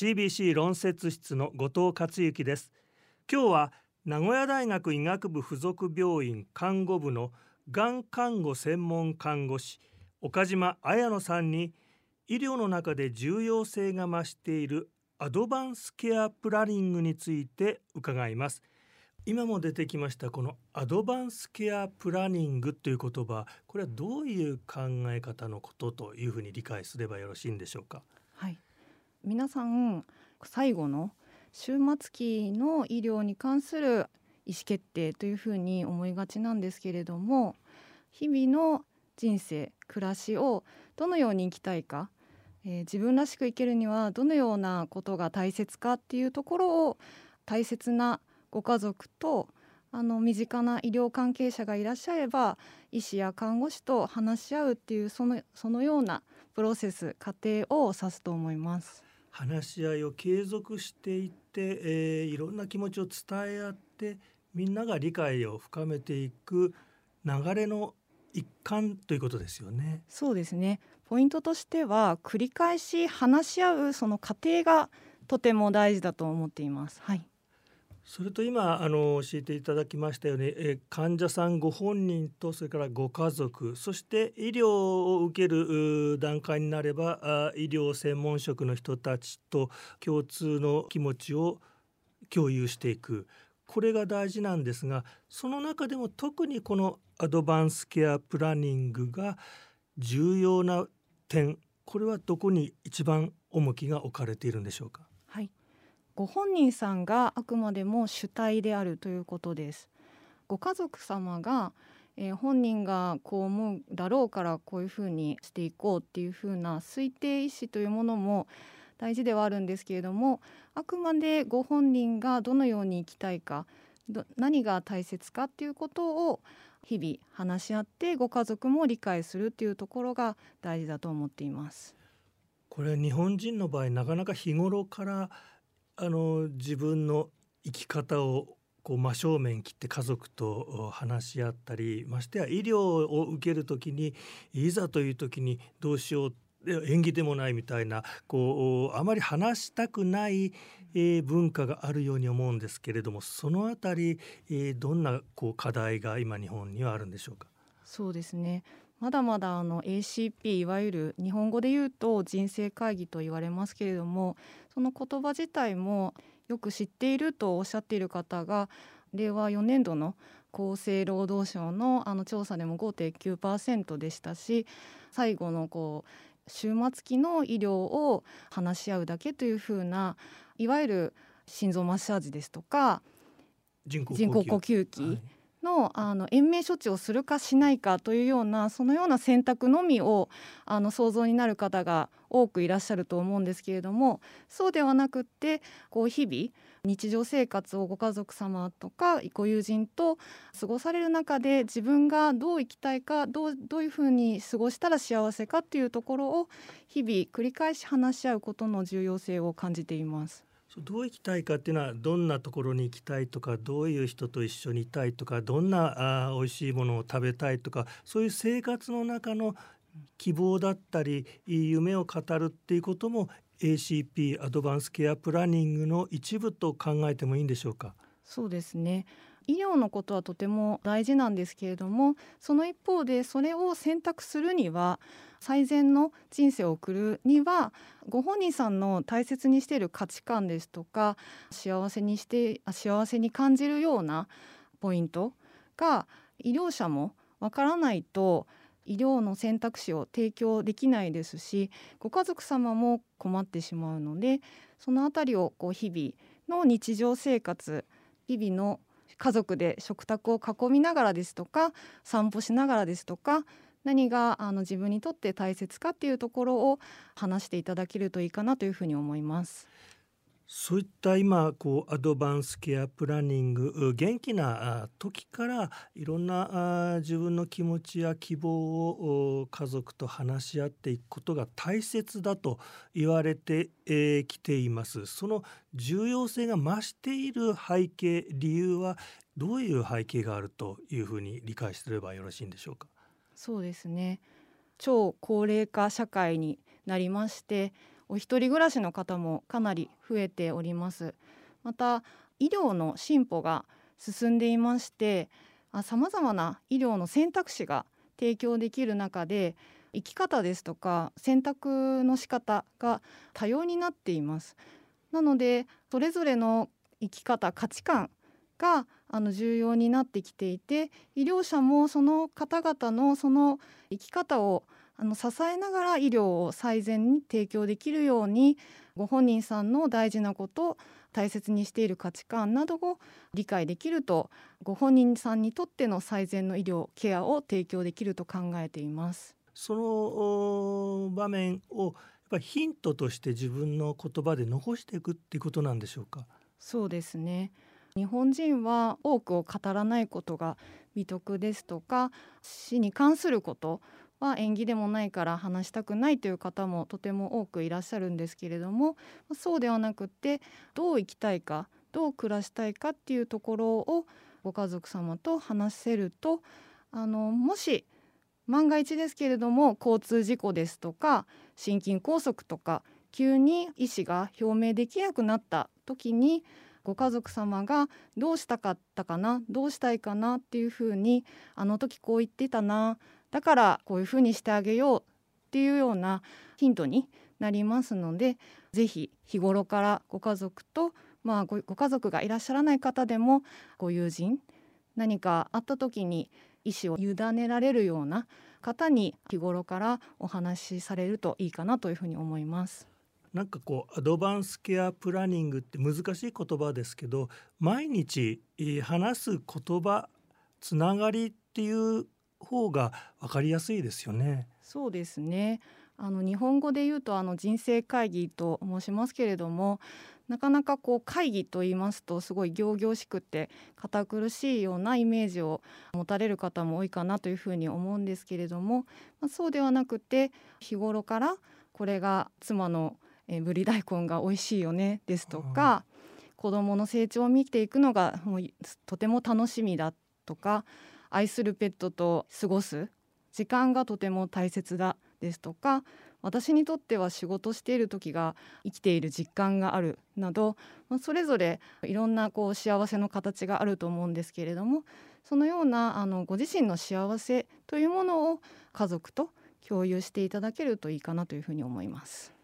CBC 論説室の後藤克之です。今日は名古屋大学医学部附属病院看護部のがん看護専門看護師岡島彩乃さんに医療の中で重要性が増しているアドバンスケアプランニングについて伺います。今も出てきましたこのアドバンスケアプランニングという言葉これはどういう考え方のことというふうに理解すればよろしいんでしょうか？皆さん最後の終末期の医療に関する意思決定というふうに思いがちなんですけれども日々の人生暮らしをどのように生きたいか、えー、自分らしく生きるにはどのようなことが大切かっていうところを大切なご家族とあの身近な医療関係者がいらっしゃれば医師や看護師と話し合うっていうそのそのようなプロセス過程を指すと思います。話し合いを継続していって、えー、いろんな気持ちを伝え合ってみんなが理解を深めていく流れの一環ということですよね。そうですねポイントとしては繰り返し話し合うその過程がとても大事だと思っています。はい。それと今あの教えていただきましたように、え患者さんご本人とそれからご家族そして医療を受ける段階になればあ医療専門職の人たちと共通の気持ちを共有していく。これが大事なんですがその中でも特にこのアドバンスケアプランニングが重要な点これはどこに一番重きが置かれているんでしょうか？ご本人さんがあくまでも主体であるということですご家族様が、えー、本人がこう思うだろうからこういうふうにしていこうっていうふうな推定意思というものも大事ではあるんですけれどもあくまでご本人がどのように生きたいか何が大切かっていうことを日々話し合ってご家族も理解するっていうところが大事だと思っています。これ日本人の場合なかなか日頃からあの自分の生き方をこう真正面切って家族と話し合ったりましてや医療を受ける時にいざという時にどうしよう縁起でもないみたいなこうあまり話したくない、え、文化があるように思うんですけれどもそのあたり、え、どんなこう課題が今日本にはあるんでしょうか？そうですね。まだまだあの ACP いわゆる日本語で言うと人生会議と言われますけれどもその言葉自体もよく知っているとおっしゃっている方が令和4年度の厚生労働省のあの調査でも5.9%でしたし最後のこう終末期の医療を話し合うだけというふうないわゆる心臓マッサージですとか人工呼吸器、はいのあの延命処置をするかしないかというようなそのような選択のみをあの想像になる方が多くいらっしゃると思うんですけれどもそうではなくってこう日々日常生活をご家族様とかご友人と過ごされる中で自分がどう生きたいかどうどういうふうに過ごしたら幸せかっていうところを日々繰り返し話し合うことの重要性を感じています。どう行きたいかっていうのはどんなところに行きたいとかどういう人と一緒にいたいとかどんなあ美味しいものを食べたいとかそういう生活の中の希望だったり夢を語るっていうことも ACP アドバンスケアプランニングの一部と考えてもいいんでしょうか？そうですね。医療のことはとても大事なんですけれどもその一方でそれを選択するには最善の人生を送るにはご本人さんの大切にしている価値観ですとか幸せにして幸せに感じるようなポイントが医療者もわからないと医療の選択肢を提供できないですしご家族様も困ってしまうのでその辺りをこう日々の日常生活日々の家族で食卓を囲みながらですとか散歩しながらですとか何があの自分にとって大切かっていうところを話していただけるといいかなというふうに思います。そういった今こうアドバンスケアプランニング元気な時からいろんな自分の気持ちや希望を家族と話し合っていくことが大切だと言われてきています。その重要性が増している背景理由はどういう背景があるというふうに理解すればよろしいんでしょうか？そうですね。超高齢化社会になりましてお一人暮らしの方もかなり増えております。また医療の進歩が進んでいましてさまざまな医療の選択肢が提供できる中で生き方ですとか選択の仕方が多様になっています。なのでそれぞれの生き方価値観があの重要になってきていて医療者もその方々のその生き方をあの支えながら医療を最善に提供できるようにご本人さんの大事なこと大切にしている価値観などを理解できるとご本人さんにとっての最善の医療ケアを提供できると考えています。その場面をやっぱりヒントとして自分の言葉で残していくっていうことなんでしょうか？そうですね。日本人は多くを語らないことが美徳ですとか死に関することは縁起でもないから話したくないという方もとても多くいらっしゃるんですけれどもそうではなくってどう生きたいかどう暮らしたいかっていうところをご家族様と話せるとあのもし万が一ですけれども交通事故ですとか心筋梗塞とか急に意思が表明できなくなった時にご家族様がどうしたかったかなどうしたいかなっていうふうにあの時こう言ってたなだからこういうふうにしてあげようっていうようなヒントになりますので是非日頃からご家族と、まあご、ご家族がいらっしゃらない方でもご友人何かあった時に意思を委ねられるような方に日頃からお話しされるといいかなというふうに思います。なんかこうアドバンスケアプランニングって難しい言葉ですけど毎日話す言葉つながりっていう方が分かりやすいですよね。そうですねあの日本語で言うとあの人生会議と申しますけれどもなかなかこう会議と言いますとすごい仰々しくて堅苦しいようなイメージを持たれる方も多いかなというふうに思うんですけれども、まあ、そうではなくて日頃からこれが妻のえぶり大根が美味しいよねですとか、子どもの成長を見ていくのがもうとても楽しみだとか愛するペットと過ごす時間がとても大切だですとか私にとっては仕事している時が生きている実感があるなど、それぞれいろんなこう幸せの形があると思うんですけれどもそのようなあのご自身の幸せというものを家族と共有していただけるといいかなというふうに思います。